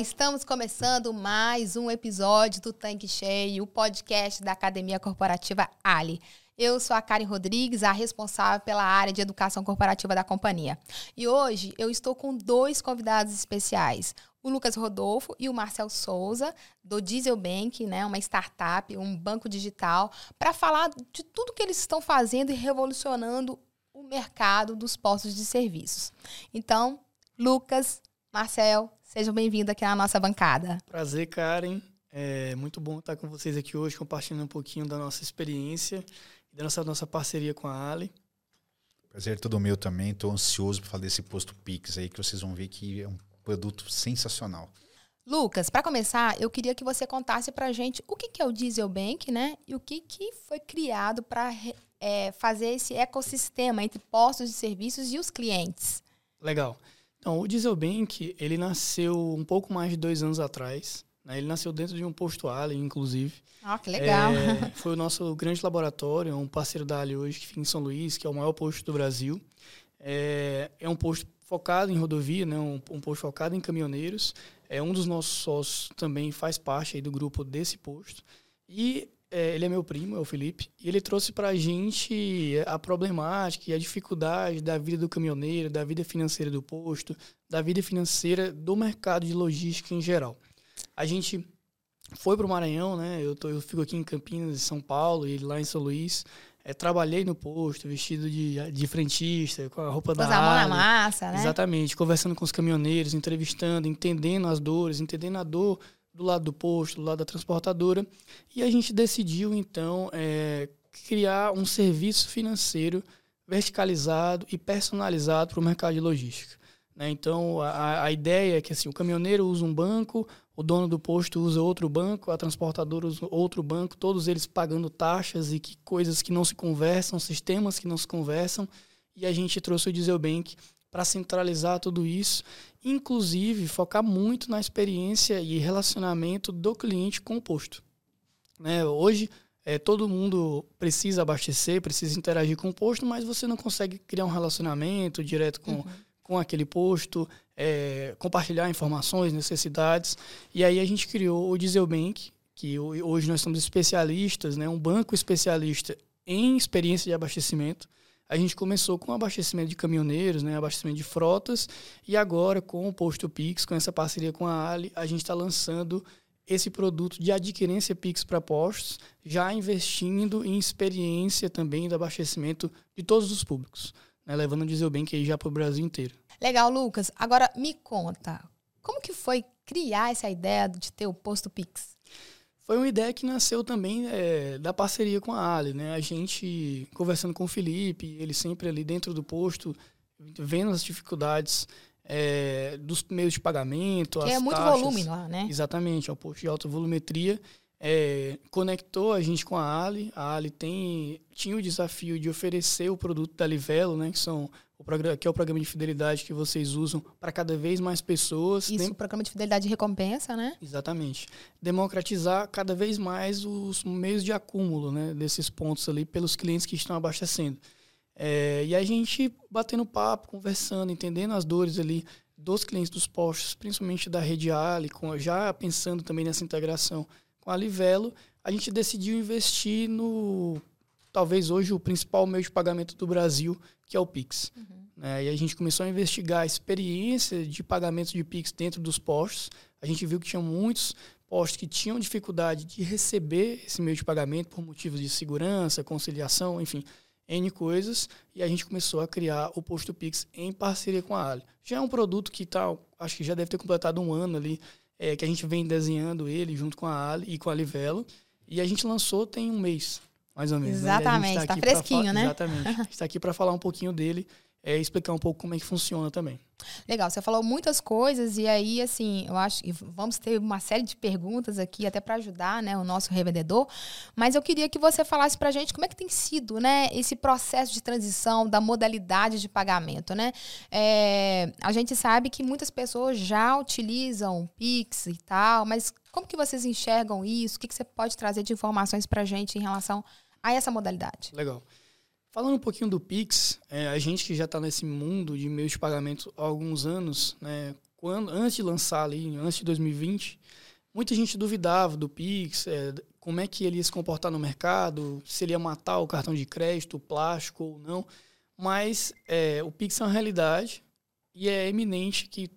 estamos começando mais um episódio do Tanque Cheio, o podcast da Academia Corporativa Ali. Eu sou a Karen Rodrigues, a responsável pela área de educação corporativa da companhia. E hoje eu estou com dois convidados especiais, o Lucas Rodolfo e o Marcel Souza, do Diesel Bank, né, uma startup, um banco digital, para falar de tudo que eles estão fazendo e revolucionando o mercado dos postos de serviços. Então, Lucas, Marcel, sejam bem-vindos aqui na nossa bancada. Prazer, Karen. É muito bom estar com vocês aqui hoje, compartilhando um pouquinho da nossa experiência e da nossa, nossa parceria com a Ali. Prazer todo meu também. Estou ansioso para falar desse posto Pix aí, que vocês vão ver que é um produto sensacional. Lucas, para começar, eu queria que você contasse para a gente o que, que é o Diesel Bank, né? E o que, que foi criado para é, fazer esse ecossistema entre postos de serviços e os clientes. Legal. Então, o Dieselbank, ele nasceu um pouco mais de dois anos atrás. Né? Ele nasceu dentro de um posto Ali, inclusive. Ah, que legal. É, foi o nosso grande laboratório, um parceiro da Ali hoje, que fica em São Luís, que é o maior posto do Brasil. É, é um posto focado em rodovia, né? um, um posto focado em caminhoneiros. É um dos nossos sócios também faz parte aí do grupo desse posto. E é, ele é meu primo, é o Felipe, e ele trouxe para a gente a problemática e a dificuldade da vida do caminhoneiro, da vida financeira do posto, da vida financeira do mercado de logística em geral. A gente foi para o Maranhão, né? Eu, tô, eu fico aqui em Campinas, em São Paulo, e lá em São Luís. É, trabalhei no posto, vestido de, de frentista, com a roupa Pôs da a mão na massa, né? Exatamente, conversando com os caminhoneiros, entrevistando, entendendo as dores, entendendo a dor do lado do posto, do lado da transportadora. E a gente decidiu, então, é, criar um serviço financeiro verticalizado e personalizado para o mercado de logística. Né? Então, a, a ideia é que assim, o caminhoneiro usa um banco, o dono do posto usa outro banco, a transportadora usa outro banco, todos eles pagando taxas e que coisas que não se conversam, sistemas que não se conversam. E a gente trouxe o Diesel Bank para centralizar tudo isso, inclusive focar muito na experiência e relacionamento do cliente com o posto. Né? Hoje, é, todo mundo precisa abastecer, precisa interagir com o posto, mas você não consegue criar um relacionamento direto com, uhum. com aquele posto, é, compartilhar informações, necessidades. E aí a gente criou o Dieselbank, que hoje nós somos especialistas, né? um banco especialista em experiência de abastecimento a gente começou com abastecimento de caminhoneiros, né, abastecimento de frotas, e agora com o Posto Pix, com essa parceria com a Ali, a gente está lançando esse produto de adquirência Pix para postos, já investindo em experiência também do abastecimento de todos os públicos, né, levando o Dieselbank aí já para o Brasil inteiro. Legal, Lucas. Agora me conta, como que foi criar essa ideia de ter o Posto Pix? Foi uma ideia que nasceu também é, da parceria com a Ali, né? A gente conversando com o Felipe, ele sempre ali dentro do posto, vendo as dificuldades é, dos meios de pagamento, que é muito taxas. volume lá, né? Exatamente, é um posto de alta volumetria. É, conectou a gente com a Ali. A Ali tem, tinha o desafio de oferecer o produto da Livelo, né? Que são programa, que é o programa de fidelidade que vocês usam para cada vez mais pessoas. Isso, o programa de fidelidade e recompensa, né? Exatamente. Democratizar cada vez mais os meios de acúmulo né, desses pontos ali pelos clientes que estão abastecendo. É, e a gente batendo papo, conversando, entendendo as dores ali dos clientes dos postos, principalmente da rede Ali, com, já pensando também nessa integração com a Livelo, a gente decidiu investir no talvez hoje o principal meio de pagamento do Brasil, que é o Pix. Uhum. É, e a gente começou a investigar a experiência de pagamento de Pix dentro dos postos. A gente viu que tinha muitos postos que tinham dificuldade de receber esse meio de pagamento por motivos de segurança, conciliação, enfim, N coisas. E a gente começou a criar o Posto Pix em parceria com a Ali. Já é um produto que tá, acho que já deve ter completado um ano ali, é, que a gente vem desenhando ele junto com a Ali e com a Livelo. E a gente lançou tem um mês mais ou menos. Né? Exatamente, está tá fresquinho, né? Exatamente. A gente está aqui para falar um pouquinho dele é, explicar um pouco como é que funciona também. Legal, você falou muitas coisas e aí, assim, eu acho que vamos ter uma série de perguntas aqui até para ajudar, né, o nosso revendedor, mas eu queria que você falasse para a gente como é que tem sido, né, esse processo de transição da modalidade de pagamento, né? É, a gente sabe que muitas pessoas já utilizam Pix e tal, mas como que vocês enxergam isso? O que, que você pode trazer de informações para a gente em relação a essa modalidade? Legal. Falando um pouquinho do Pix, é, a gente que já está nesse mundo de meios de pagamento há alguns anos, né, quando antes de lançar ali, antes de 2020, muita gente duvidava do Pix, é, como é que ele ia se comportar no mercado, se ele ia matar o cartão de crédito, o plástico ou não. Mas é, o Pix é uma realidade e é eminente que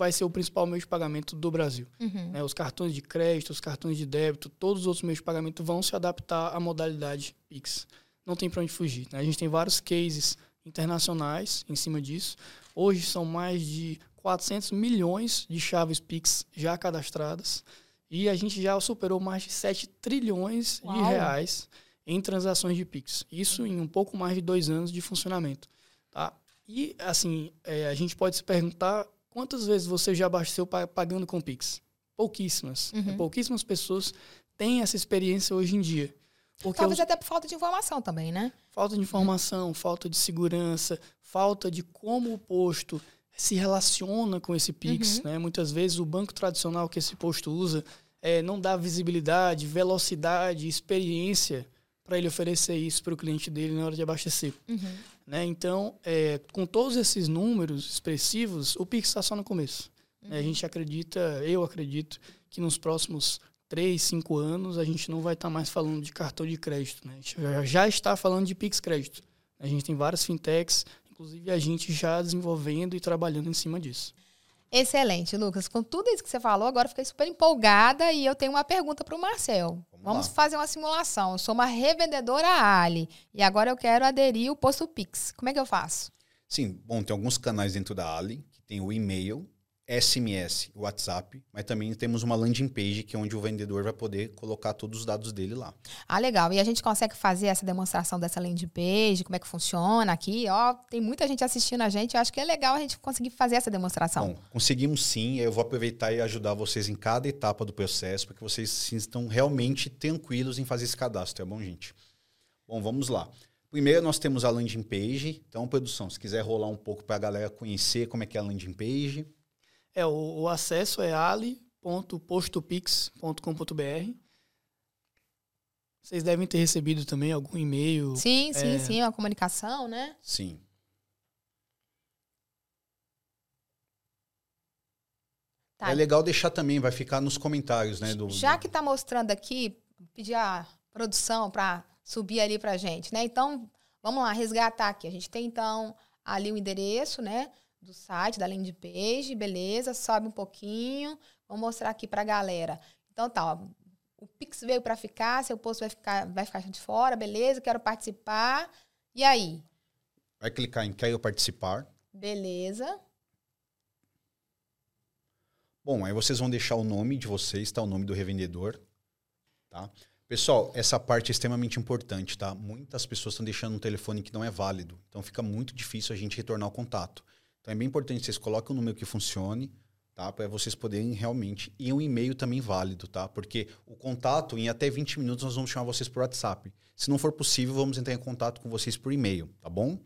vai ser o principal meio de pagamento do Brasil. Uhum. Né? Os cartões de crédito, os cartões de débito, todos os outros meios de pagamento vão se adaptar à modalidade Pix. Não tem para onde fugir. Né? A gente tem vários cases internacionais em cima disso. Hoje são mais de 400 milhões de chaves Pix já cadastradas e a gente já superou mais de 7 trilhões Uau. de reais em transações de Pix. Isso em um pouco mais de dois anos de funcionamento. Tá? E, assim, é, a gente pode se perguntar quantas vezes você já abasteceu pa- pagando com Pix? Pouquíssimas. Uhum. Pouquíssimas pessoas têm essa experiência hoje em dia. Porque Talvez os- até por falta de informação também, né? falta de informação, falta de segurança, falta de como o posto se relaciona com esse Pix. Uhum. Né? Muitas vezes o banco tradicional que esse posto usa é, não dá visibilidade, velocidade, experiência para ele oferecer isso para o cliente dele na hora de abastecer. Uhum. Né? Então, é, com todos esses números expressivos, o Pix está só no começo. né? A gente acredita, eu acredito, que nos próximos três, cinco anos a gente não vai estar mais falando de cartão de crédito. Né? A gente já- já está falando de Pix Crédito. A gente tem várias fintechs, inclusive a gente já desenvolvendo e trabalhando em cima disso. Excelente, Lucas. Com tudo isso que você falou, agora eu fiquei super empolgada e eu tenho uma pergunta para o Marcel. Vamos Vamos fazer uma simulação. Eu sou uma revendedora Ali e agora eu quero aderir o posto Pix. Como é que eu faço? Sim, bom, tem alguns canais dentro da Ali, que tem o e-mail, SMS, WhatsApp, mas também temos uma landing page, que é onde o vendedor vai poder colocar todos os dados dele lá. Ah, legal. E a gente consegue fazer essa demonstração dessa landing page, como é que funciona aqui? Ó, tem muita gente assistindo a gente. Eu acho que é legal a gente conseguir fazer essa demonstração. Bom, conseguimos sim, eu vou aproveitar e ajudar vocês em cada etapa do processo, para que vocês se estão realmente tranquilos em fazer esse cadastro, tá bom, gente? Bom, vamos lá. Primeiro nós temos a landing page. Então, produção, se quiser rolar um pouco para a galera conhecer como é que é a landing page. É, o, o acesso é ali.postopix.com.br. Vocês devem ter recebido também algum e-mail. sim, sim, é- sim. Uma comunicação, né? Sim. Tá. É legal deixar também, vai ficar nos comentários, né? Do, Já que tá mostrando aqui, pedir a produção para subir ali pra gente, né? Então, vamos lá, resgatar aqui. A gente tem, então, ali o endereço, né? Do site, da landing page, beleza. Sobe um pouquinho. Vou mostrar aqui pra galera. Então, tá, ó. O Pix veio para ficar, seu posto vai ficar, vai ficar de fora, beleza. Quero participar. E aí? Vai clicar em Quero Participar. Beleza. Bom, aí vocês vão deixar o nome de vocês, tá? O nome do revendedor, tá? Pessoal, essa parte é extremamente importante, tá? Muitas pessoas estão deixando um telefone que não é válido. Então fica muito difícil a gente retornar o contato. Então é bem importante que vocês coloquem um número que funcione, tá? Para vocês poderem realmente. E um e-mail também válido, tá? Porque o contato, em até 20 minutos, nós vamos chamar vocês por WhatsApp. Se não for possível, vamos entrar em contato com vocês por e-mail, tá bom?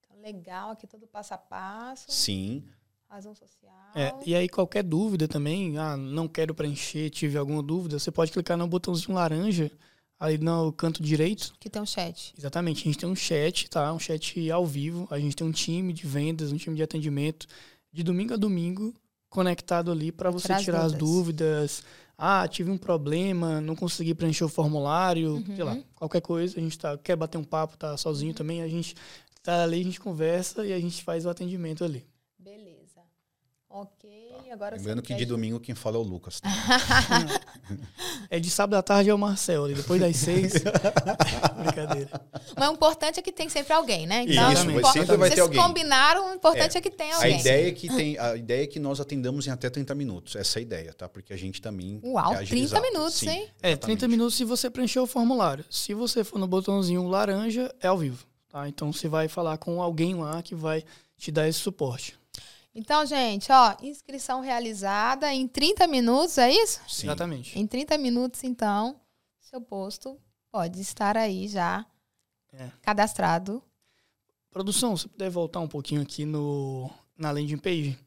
Então, legal, aqui todo passo a passo. Sim. Razão social. É, e aí qualquer dúvida também, ah, não quero preencher, tive alguma dúvida, você pode clicar no botãozinho laranja ali no canto direito. Que tem um chat. Exatamente, a gente tem um chat, tá? Um chat ao vivo, a gente tem um time de vendas, um time de atendimento de domingo a domingo conectado ali para você Tirar as tirar as dúvidas. Ah, tive um problema, não consegui preencher o formulário, sei lá, qualquer coisa, a gente tá, quer bater um papo, tá sozinho também, a gente tá ali, a gente conversa e a gente faz o atendimento ali. Beleza. Ok, agora Lembrando que de domingo quem fala é o Lucas. Tá? É de sábado à tarde é o Marcel, ali, depois das seis. Brincadeira. Mas o importante é que tem sempre alguém, né? Então, Isso, o vai- impor- sempre vai ter vocês alguém. combinaram, o importante é, que tem A alguém. ideia, é que tem, a ideia é que nós atendamos em até 30 minutos. Essa é a ideia, tá? Porque a gente também. Uau, quer 30 agilizar. minutos, Sim, hein? É, exatamente. 30 minutos se você preencher o formulário. Se você for no botãozinho laranja, é ao vivo. Tá? Então você vai falar com alguém lá que vai te dar esse suporte. Então, gente, ó, inscrição realizada em 30 minutos, é isso? Sim. Exatamente. Em 30 minutos, então, seu posto pode estar aí já É. cadastrado. Produção, se puder voltar um pouquinho aqui no, na landing page.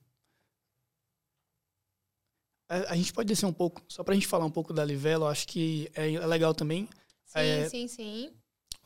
A, a gente pode descer um pouco, só para a gente falar um pouco da Livelo, acho que é legal também. Sim, É. sim, sim.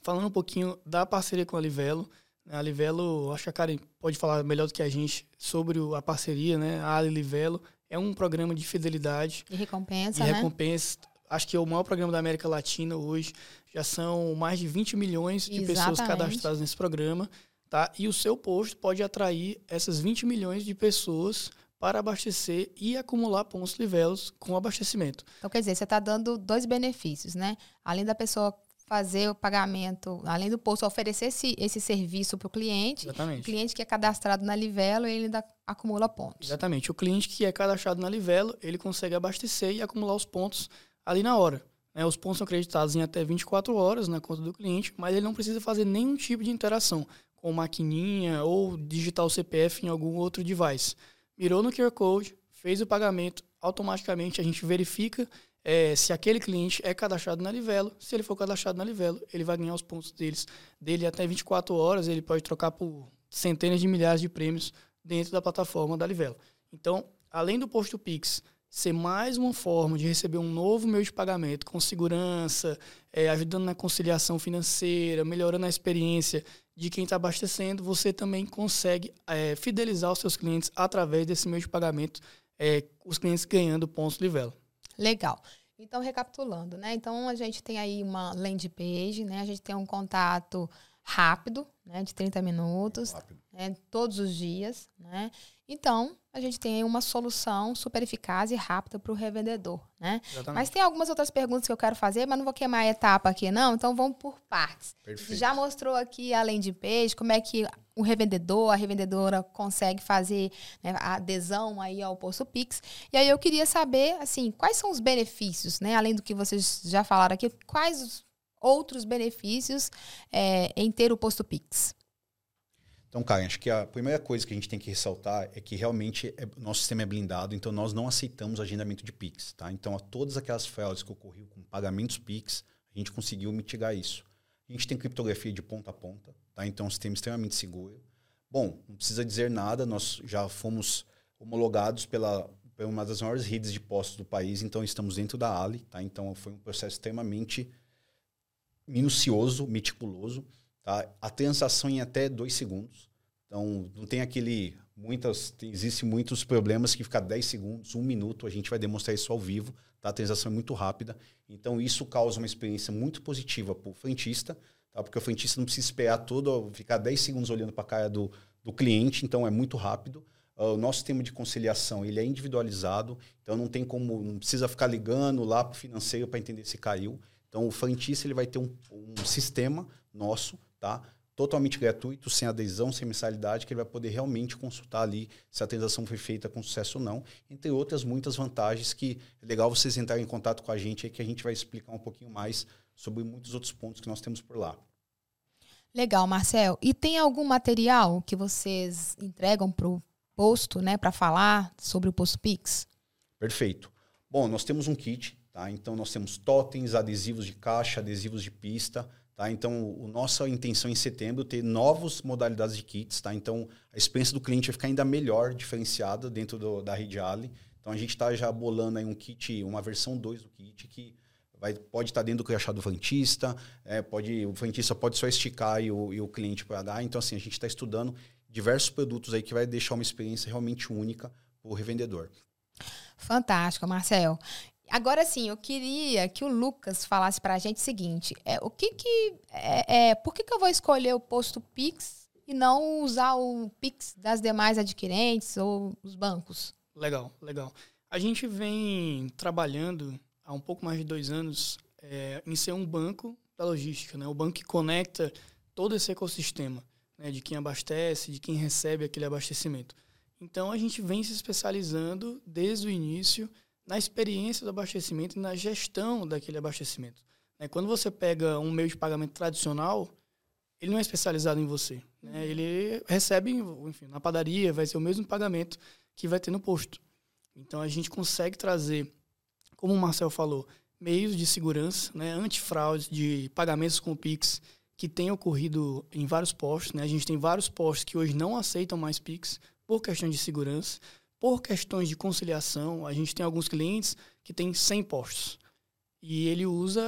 Falando um pouquinho da parceria com a Livelo, A Livelo, acho que a Karen pode falar melhor do que a gente sobre a parceria, né? A Ali Livelo é um programa de fidelidade. E recompensa, e né? recompensa. Acho que é o maior programa da América Latina hoje. Já são mais de 20 milhões de Exatamente. pessoas cadastradas nesse programa. Tá? E o seu posto pode atrair essas 20 milhões de pessoas para abastecer e acumular pontos livelos com abastecimento. Então, quer dizer, você está dando dois benefícios, né? Além da pessoa fazer o pagamento, além do posto oferecer esse, esse serviço para o cliente, Exatamente. o cliente que é cadastrado na Livelo, ele ainda acumula pontos. Exatamente. O cliente que é cadastrado na Livelo, ele consegue abastecer e acumular os pontos ali na hora. Né? Os pontos são acreditados em até 24 horas na conta do cliente, mas ele não precisa fazer nenhum tipo de interação com maquininha ou digitar o CPF em algum outro device. Mirou no QR Code, fez o pagamento, automaticamente a gente verifica é, se aquele cliente é cadastrado na Livelo. Se ele for cadastrado na Livelo, ele vai ganhar os pontos deles, dele até 24 horas, ele pode trocar por centenas de milhares de prêmios dentro da plataforma da Livelo. Então, além do posto Pix ser mais uma forma de receber um novo meio de pagamento com segurança, é, ajudando na conciliação financeira, melhorando a experiência de quem está abastecendo, você também consegue é, fidelizar os seus clientes através desse meio de pagamento, é, os clientes ganhando pontos Livelo. Legal. Então, recapitulando, né? Então, a gente tem aí uma landing page, né? A gente tem um contato rápido, né? De 30 minutos, né? todos os dias, né? Então, a gente tem aí uma solução super eficaz e rápida para o revendedor, né? Exatamente. Mas tem algumas outras perguntas que eu quero fazer, mas não vou queimar a etapa aqui, não. Então, vamos por partes. Perfeito. Já mostrou aqui a landing page, como é que o revendedor, a revendedora consegue fazer né, a adesão aí ao Posto Pix. E aí eu queria saber, assim, quais são os benefícios, né? Além do que vocês já falaram aqui, quais os outros benefícios é, em ter o Posto Pix? Então, Karen, acho que a primeira coisa que a gente tem que ressaltar é que realmente é, nosso sistema é blindado, então nós não aceitamos agendamento de Pix. Tá? Então, a todas aquelas fraudes que ocorriam com pagamentos Pix, a gente conseguiu mitigar isso. A gente tem criptografia de ponta a ponta, tá? então é um sistema extremamente seguro. Bom, não precisa dizer nada, nós já fomos homologados pela, por uma das maiores redes de postos do país, então estamos dentro da Ali. Tá? Então, foi um processo extremamente minucioso, meticuloso. Tá? A transação em até dois segundos. Então, não tem aquele. Muitas, tem, existe muitos problemas que fica 10 segundos, um minuto. A gente vai demonstrar isso ao vivo. Tá? A transação é muito rápida. Então, isso causa uma experiência muito positiva para o frentista, tá? porque o frentista não precisa esperar todo, ficar 10 segundos olhando para a cara do, do cliente. Então, é muito rápido. Uh, o nosso sistema de conciliação ele é individualizado, então não tem como, não precisa ficar ligando lá para o financeiro para entender se caiu. Então, o frentista ele vai ter um, um sistema nosso tá? Totalmente gratuito, sem adesão, sem mensalidade, que ele vai poder realmente consultar ali se a transação foi feita com sucesso ou não, entre outras muitas vantagens que é legal vocês entrarem em contato com a gente aí que a gente vai explicar um pouquinho mais sobre muitos outros pontos que nós temos por lá. Legal, Marcel. E tem algum material que vocês entregam para o posto, né, para falar sobre o posto Pix? Perfeito. Bom, nós temos um kit, tá? Então nós temos totens, adesivos de caixa, adesivos de pista, Tá? Então, a nossa intenção em setembro é ter novas modalidades de kits. Tá? Então, a experiência do cliente vai ficar ainda melhor, diferenciada dentro do, da rede Ali. Então, a gente está já bolando aí um kit, uma versão 2 do kit, que vai, pode estar tá dentro do crachá do frentista, é, pode, o frentista pode só esticar e o, e o cliente pagar. Então, assim, a gente está estudando diversos produtos aí que vai deixar uma experiência realmente única para o revendedor. Fantástico, Marcel. Agora sim, eu queria que o Lucas falasse para a gente o seguinte: é, o que que é, é, por que, que eu vou escolher o posto Pix e não usar o Pix das demais adquirentes ou os bancos? Legal, legal. A gente vem trabalhando há um pouco mais de dois anos é, em ser um banco da logística, né? O banco que conecta todo esse ecossistema, né? De quem abastece, de quem recebe aquele abastecimento. Então a gente vem se especializando desde o início na experiência do abastecimento e na gestão daquele abastecimento. Né? Quando você pega um meio de pagamento tradicional, ele não é especializado em você. Né? Ele recebe, enfim, na padaria, vai ser o mesmo pagamento que vai ter no posto. Então a gente consegue trazer, como o Marcel falou, meios de segurança, né, antifraude de pagamentos com Pix que tem ocorrido em vários postos. Né? A gente tem vários postos que hoje não aceitam mais Pix por questão de segurança. Por questões de conciliação, a gente tem alguns clientes que têm 100 postos. e ele usa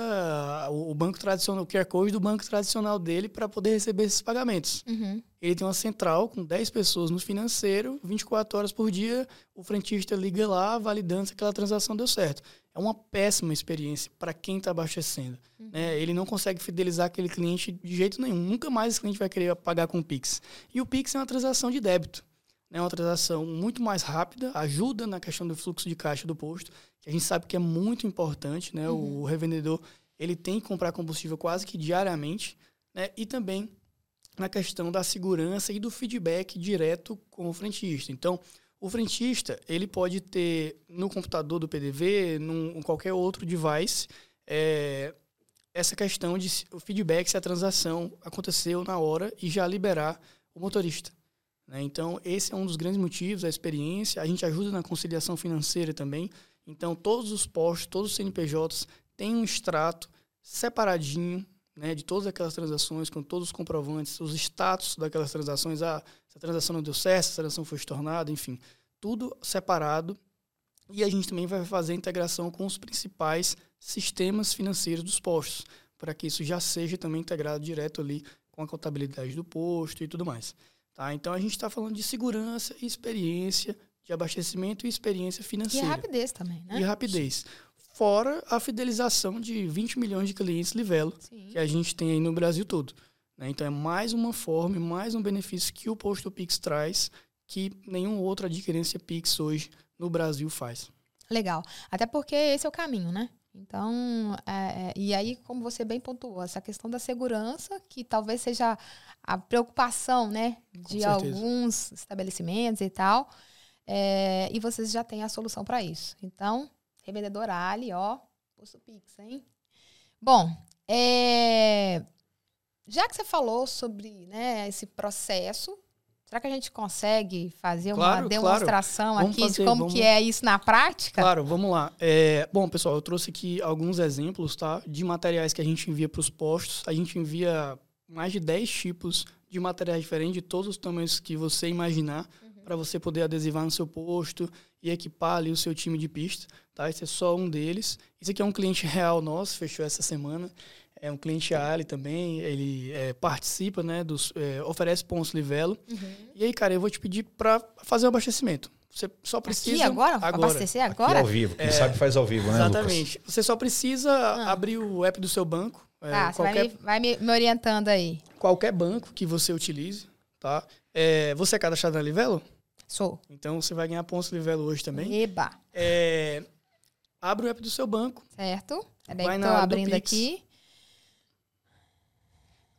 o banco tradicional, o QR Code do banco tradicional dele para poder receber esses pagamentos. Uhum. Ele tem uma central com 10 pessoas no financeiro, 24 horas por dia, o frentista liga lá, validando se aquela transação deu certo. É uma péssima experiência para quem está abastecendo. Uhum. Né? Ele não consegue fidelizar aquele cliente de jeito nenhum. Nunca mais esse cliente vai querer pagar com o Pix. E o Pix é uma transação de débito. É uma transação muito mais rápida, ajuda na questão do fluxo de caixa do posto, que a gente sabe que é muito importante, né? Uhum. O revendedor ele tem que comprar combustível quase que diariamente, né? E também na questão da segurança e do feedback direto com o frentista. Então, o frentista ele pode ter no computador do PDV, num qualquer outro device, é, essa questão de o feedback se a transação aconteceu na hora e já liberar o motorista. Né? Então, esse é um dos grandes motivos, a experiência. A gente ajuda na conciliação financeira também. Então, todos os postos, todos os CNPJs têm um extrato separadinho né, de todas aquelas transações, com todos os comprovantes, os status daquelas transações, ah, a transação não deu certo, a transação foi estornada, enfim, tudo separado. E a gente também vai fazer a integração com os principais sistemas financeiros dos postos, para que isso já seja também integrado direto ali com a contabilidade do posto e tudo mais. Tá? Então a gente está falando de segurança e experiência, de abastecimento e experiência financeira. E rapidez também, né? E rapidez. Fora a fidelização de 20 milhões de clientes Livelo, Sim. que a gente tem aí no Brasil todo. Né? Então é mais uma forma, mais um benefício que o Posto Pix traz que nenhuma outra adquirência Pix hoje no Brasil faz. Legal. Até porque esse é o caminho, né? Então, é, é, e aí, como você bem pontuou, essa questão da segurança, que talvez seja a preocupação, né, de alguns estabelecimentos e tal, é, e vocês já têm a solução para isso. Então, revendedor Ali, ó, posto Pix, hein? Bom, é, já que você falou sobre né, esse processo, Será que a gente consegue fazer claro, uma demonstração claro. aqui fazer, de como vamos... que é isso na prática? Claro, vamos lá. É, bom, pessoal, eu trouxe aqui alguns exemplos tá, de materiais que a gente envia para os postos. A gente envia mais de 10 tipos de materiais diferentes, de todos os tamanhos que você imaginar, uhum. para você poder adesivar no seu posto e equipar ali o seu time de pista. Tá? Esse é só um deles. Esse aqui é um cliente real nosso, fechou essa semana é um cliente Ali também, ele é, participa, né, dos, é, oferece pontos Livelo. Uhum. E aí, cara, eu vou te pedir para fazer o abastecimento. Você só precisa... Aqui agora? agora. Abastecer agora? Aqui ao vivo. Quem é, sabe faz ao vivo, né, Exatamente. Lucas? Você só precisa ah. abrir o app do seu banco. É, tá, qualquer, você vai, me, vai me, orientando aí. Qualquer banco que você utilize, tá? É, você é cadastrado na Livelo? Sou. Então, você vai ganhar pontos Livelo hoje também. Eba! É, abre o app do seu banco. Certo. Peraí que tô abrindo aqui.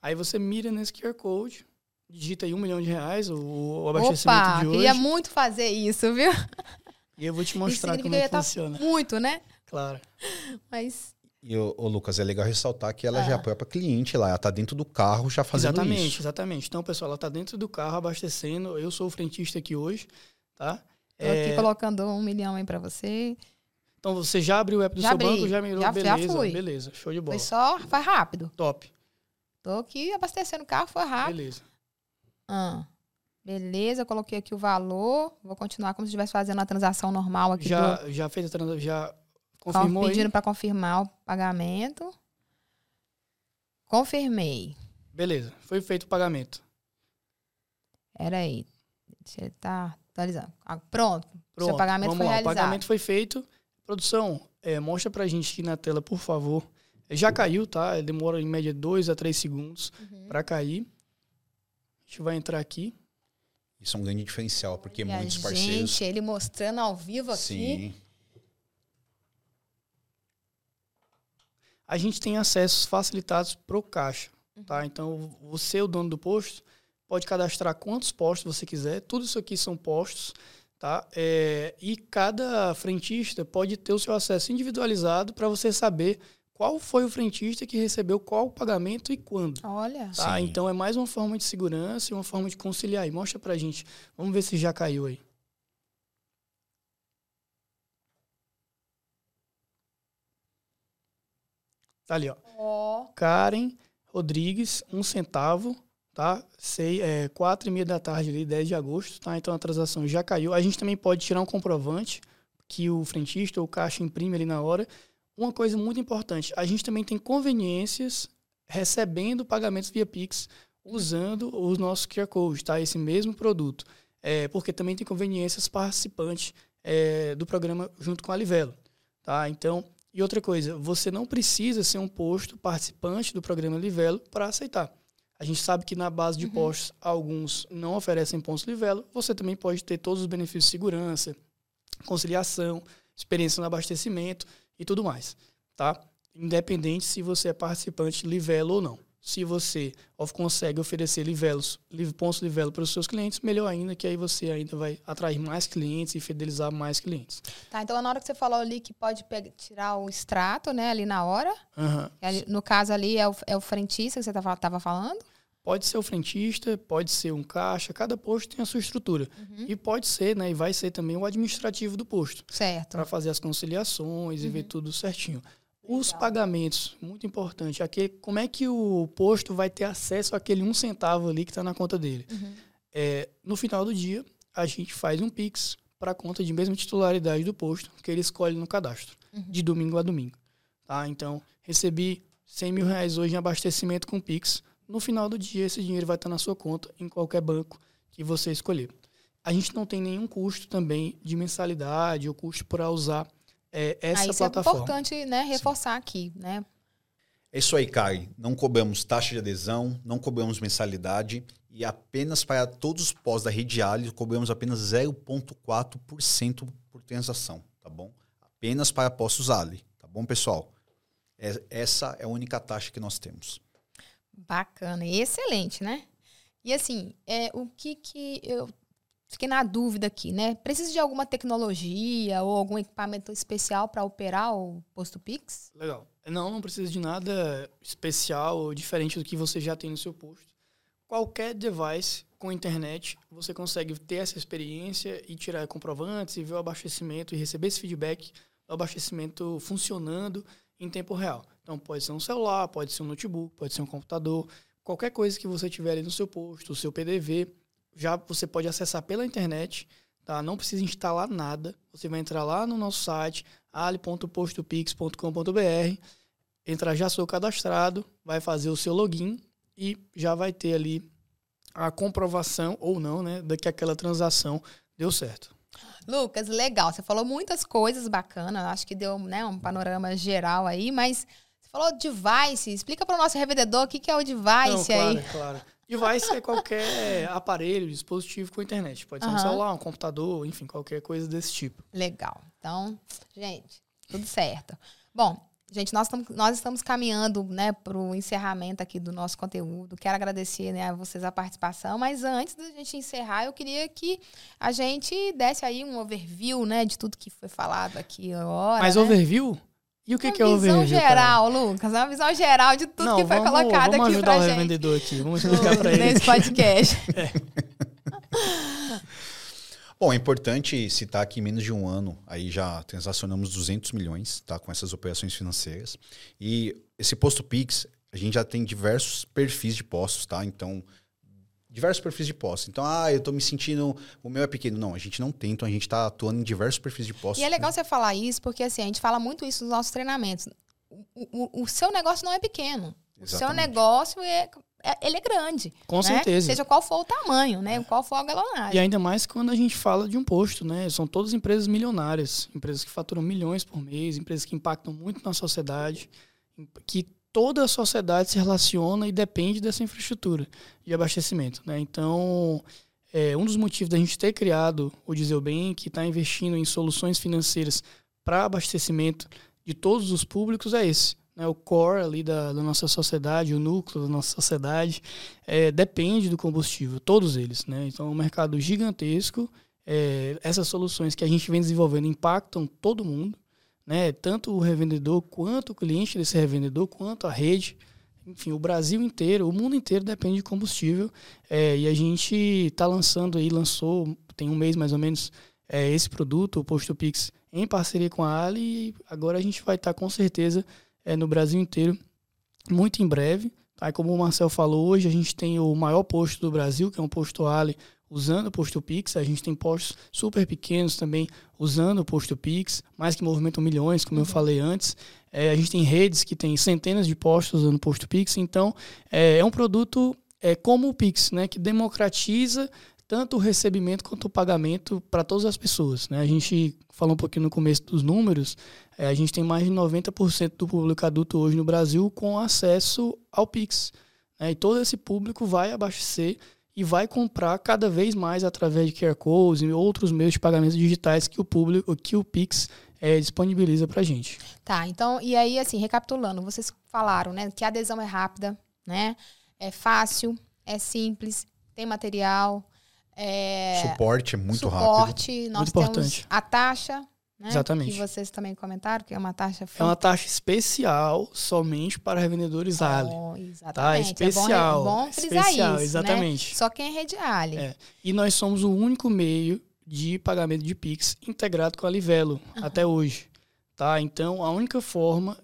Aí você mira nesse QR Code, digita aí um milhão de reais, o, o abastecimento Opa, de hoje. queria muito fazer isso, viu? E eu vou te mostrar como é que funciona. Muito, né? Claro. Mas e, o, Lucas, é legal ressaltar que ela ah. já apoia para cliente lá. Ela está dentro do carro já fazendo exatamente, isso. Exatamente, exatamente. Então, pessoal, ela está dentro do carro abastecendo. Eu sou o frentista aqui hoje, tá? Tô é... aqui colocando um milhão aí para você. Então, você já abriu o app do já seu abri. banco, já mirou, já, beleza, já fui. beleza, show de bola. Foi só, foi rápido. Top. Tô aqui abastecendo o carro, foi rápido. Beleza. Ah, beleza, coloquei aqui o valor. Vou continuar como se estivesse fazendo a transação normal aqui. Já, do... já fez a transação, já confirmou Pedindo para confirmar o pagamento. Confirmei. Beleza, foi feito o pagamento. Era aí. Deixa tá atualizando. Ah, pronto. Pronto. Seu pagamento Vamos foi lá. realizado. O pagamento foi feito. Produção, é, mostra pra gente aqui na tela, por favor, já caiu, tá? Demora em média 2 a 3 segundos uhum. para cair. A gente vai entrar aqui. Isso é um grande diferencial, porque e muitos parceiros. Gente, ele mostrando ao vivo aqui. Sim. A gente tem acessos facilitados para o caixa, uhum. tá? Então, você, o dono do posto, pode cadastrar quantos postos você quiser. Tudo isso aqui são postos, tá? É, e cada frentista pode ter o seu acesso individualizado para você saber qual foi o frentista que recebeu qual pagamento e quando. Olha. Tá? Então é mais uma forma de segurança e uma forma de conciliar. E mostra pra gente. Vamos ver se já caiu aí. Tá ali, ó. Oh. Karen Rodrigues, um centavo, tá? Sei, é, quatro e meia da tarde ali, 10 de agosto, tá? Então a transação já caiu. A gente também pode tirar um comprovante que o frentista ou o caixa imprime ali na hora uma coisa muito importante, a gente também tem conveniências recebendo pagamentos via Pix usando os nossos QR Code, tá? Esse mesmo produto. É, porque também tem conveniências participantes é, do programa junto com a Livelo, tá? Então, e outra coisa, você não precisa ser um posto participante do programa Livelo para aceitar. A gente sabe que na base de uhum. postos, alguns não oferecem pontos Livelo. Você também pode ter todos os benefícios de segurança, conciliação, experiência no abastecimento e tudo mais, tá? Independente se você é participante Livelo ou não. Se você consegue oferecer livelos, pontos livelo para os seus clientes, melhor ainda, que aí você ainda vai atrair mais clientes e fidelizar mais clientes. Tá, então na hora que você falou ali que pode pegar, tirar o extrato, né, ali na hora, uhum. no caso ali é o, é o frentista que você estava falando? Pode ser o frentista, pode ser um caixa, cada posto tem a sua estrutura. Uhum. E pode ser, né, e vai ser também o administrativo do posto. Certo. Para fazer as conciliações uhum. e ver uhum. tudo certinho. Os pagamentos, muito importante. Aquele, como é que o posto vai ter acesso àquele um centavo ali que está na conta dele? Uhum. É, no final do dia, a gente faz um Pix para a conta de mesma titularidade do posto que ele escolhe no cadastro, uhum. de domingo a domingo. Tá? Então, recebi 100 mil reais hoje em abastecimento com Pix. No final do dia, esse dinheiro vai estar na sua conta em qualquer banco que você escolher. A gente não tem nenhum custo também de mensalidade ou custo para usar é, essa aí, isso plataforma. é importante né, reforçar Sim. aqui, né? É isso aí, Kai. Não cobramos taxa de adesão, não cobramos mensalidade e apenas para todos os pós da rede Ali cobramos apenas 0,4% por transação, tá bom? Apenas para postos Ali, tá bom, pessoal? É, essa é a única taxa que nós temos. Bacana, excelente, né? E assim, é, o que que eu Fiquei na dúvida aqui, né? Precisa de alguma tecnologia ou algum equipamento especial para operar o posto Pix? Legal. Não, não precisa de nada especial ou diferente do que você já tem no seu posto. Qualquer device com internet, você consegue ter essa experiência e tirar comprovantes e ver o abastecimento e receber esse feedback do abastecimento funcionando em tempo real. Então, pode ser um celular, pode ser um notebook, pode ser um computador, qualquer coisa que você tiver ali no seu posto, o seu PDV, já você pode acessar pela internet, tá? Não precisa instalar nada. Você vai entrar lá no nosso site ali.postopix.com.br, entrar já sou cadastrado, vai fazer o seu login e já vai ter ali a comprovação ou não, né, de que aquela transação deu certo. Lucas, legal. Você falou muitas coisas bacanas. Acho que deu né, um panorama geral aí, mas você falou device. Explica para o nosso revendedor o que, que é o device não, claro, aí. Claro. Device é qualquer aparelho, dispositivo com internet. Pode ser uhum. um celular, um computador, enfim, qualquer coisa desse tipo. Legal. Então, gente, tudo certo. Bom, gente, nós, estamos, nós estamos caminhando né, para o encerramento aqui do nosso conteúdo. Quero agradecer né, a vocês a participação, mas antes da gente encerrar, eu queria que a gente desse aí um overview né, de tudo que foi falado aqui agora. Mas né? overview e o que, que é o verde? Uma visão geral, cara? Lucas. Uma visão geral de tudo Não, que foi vamos, colocado vamos aqui pra gente. Vamos ajudar o vendedor aqui. Vamos explicar para ele. Nesse podcast. é. Bom, é importante citar que em menos de um ano aí já transacionamos 200 milhões tá, com essas operações financeiras. E esse posto Pix, a gente já tem diversos perfis de postos, tá? Então, diversos perfis de postos. Então, ah, eu estou me sentindo. O meu é pequeno. Não, a gente não tem, então a gente está atuando em diversos perfis de postos. E é legal né? você falar isso, porque assim, a gente fala muito isso nos nossos treinamentos. O, o, o seu negócio não é pequeno. Exatamente. O seu negócio é, é, ele é grande. Com né? certeza. Seja qual for o tamanho, né? Qual for a galonagem. E ainda mais quando a gente fala de um posto, né? São todas empresas milionárias, empresas que faturam milhões por mês, empresas que impactam muito na sociedade, que toda a sociedade se relaciona e depende dessa infraestrutura de abastecimento. Né? Então, é, um dos motivos da gente ter criado o Diesel Bem, que está investindo em soluções financeiras para abastecimento de todos os públicos, é esse. Né? O core ali da, da, nossa sociedade, o núcleo da nossa sociedade, é, depende do combustível, todos eles. Né? Então, é um mercado gigantesco. É, essas soluções que a gente vem desenvolvendo impactam todo mundo né? Tanto o revendedor quanto o cliente desse revendedor, quanto a rede. Enfim, o Brasil inteiro, o mundo inteiro depende de combustível. É, e a gente está lançando aí, lançou tem um mês mais ou menos, é, esse produto, o Posto Pix, em parceria com a Ali. E agora a gente vai estar tá, com certeza é, no Brasil inteiro, muito em breve. Tá? Como o Marcel falou, hoje a gente tem o maior posto do Brasil, que é um posto Ali, usando o posto Pix. A gente tem postos super pequenos também usando o posto Pix, mais que movimentam milhões, como eu falei antes. É, a gente tem redes que tem centenas de postos usando Posto Pix, então é, é um produto é, como o Pix, né, que democratiza tanto o recebimento quanto o pagamento para todas as pessoas. Né? A gente falou um pouquinho no começo dos números, é, a gente tem mais de 90% do público adulto hoje no Brasil com acesso ao Pix. Né? E todo esse público vai abastecer e vai comprar cada vez mais através de QR Codes e outros meios de pagamentos digitais que o público, que o Pix é, disponibiliza para a gente. Tá, então, e aí, assim, recapitulando, vocês falaram, né, que a adesão é rápida, né, é fácil, é simples, tem material, é... Suporte é muito suporte, rápido. Suporte, nós muito temos importante. a taxa, né, Exatamente. Que vocês também comentaram, que é uma taxa... É uma taxa especial somente para revendedores Ali. Oh, exatamente. Tá? Especial. É bom, é bom frisar especial, isso, exatamente. Né? Só quem é rede Ali. É. E nós somos o único meio de pagamento de Pix integrado com a Livelo uhum. até hoje. Tá? Então, a única forma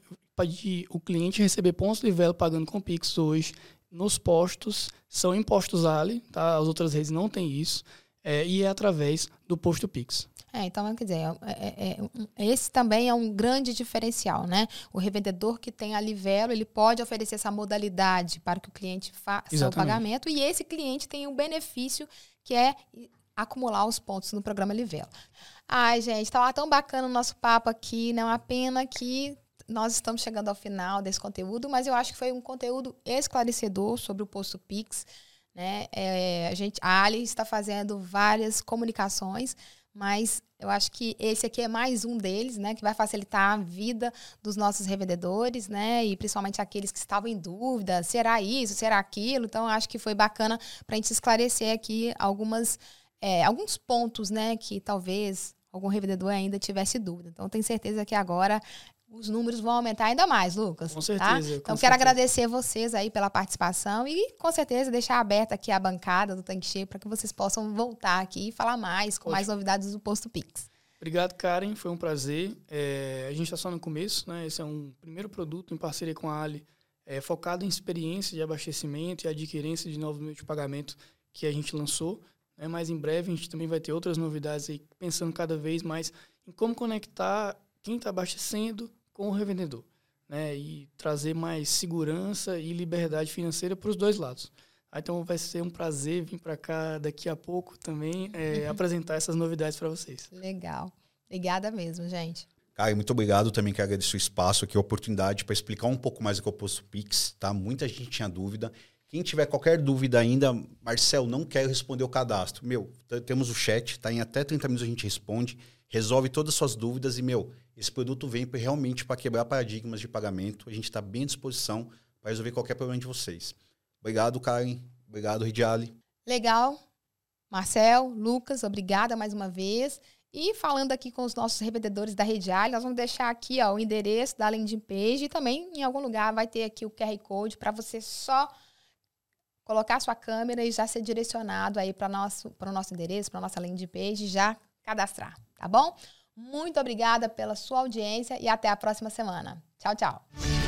de o cliente receber pontos Livelo pagando com Pix hoje nos postos são impostos Ali, tá? as outras redes não têm isso, é, e é através do posto Pix. É, então, quer dizer, é, é, é, esse também é um grande diferencial, né? O revendedor que tem a Livelo, ele pode oferecer essa modalidade para que o cliente faça Exatamente. o pagamento e esse cliente tem um benefício que é acumular os pontos no programa Livelo. Ai, gente, tá tão bacana o nosso papo aqui, não é uma pena que nós estamos chegando ao final desse conteúdo, mas eu acho que foi um conteúdo esclarecedor sobre o posto Pix. Né? É, a, gente, a Ali está fazendo várias comunicações, mas eu acho que esse aqui é mais um deles, né, que vai facilitar a vida dos nossos revendedores, né, e principalmente aqueles que estavam em dúvida, será isso, será aquilo. Então, acho que foi bacana para a gente esclarecer aqui algumas é, alguns pontos, né, que talvez algum revendedor ainda tivesse dúvida. Então, tenho certeza que agora os números vão aumentar ainda mais, Lucas. Com tá? certeza. Tá? Então, com quero certeza. agradecer vocês aí pela participação e, com certeza, deixar aberta aqui a bancada do Tanque Cheio para que vocês possam voltar aqui e falar mais, com Ótimo. mais novidades do Posto Pix. Obrigado, Karen. Foi um prazer. É, a gente está só no começo, né? Esse é um primeiro produto em parceria com a Ali, é, focado em experiência de abastecimento e adquirência de novos meios de pagamento que a gente lançou. Né? Mas em breve a gente também vai ter outras novidades aí, pensando cada vez mais em como conectar quem está abastecendo com o revendedor. Né? E trazer mais segurança e liberdade financeira para os dois lados. Então vai ser um prazer vir para cá daqui a pouco também é, apresentar essas novidades para vocês. Legal. Obrigada mesmo, gente. Caio, muito obrigado também, que agradeço o espaço aqui, a oportunidade para explicar um pouco mais o que é o Posto Pix, tá? Muita gente tinha dúvida. Quem tiver qualquer dúvida ainda, Marcel, não quero responder o cadastro. Meu, temos o chat, tá? Em até 30 minutos a gente responde, resolve todas as suas dúvidas e, meu, esse produto vem realmente para quebrar paradigmas de pagamento. A gente está bem à disposição para resolver qualquer problema de vocês. Obrigado, Karen. Obrigado, Ridiali. Legal. Marcel, Lucas, obrigada mais uma vez. E falando aqui com os nossos revendedores da Rede Ali, nós vamos deixar aqui ó, o endereço da landing page e também em algum lugar vai ter aqui o QR Code para você só colocar sua câmera e já ser direcionado aí para nosso o nosso endereço, para nossa landing page e já cadastrar, tá bom? Muito obrigada pela sua audiência e até a próxima semana. Tchau, tchau.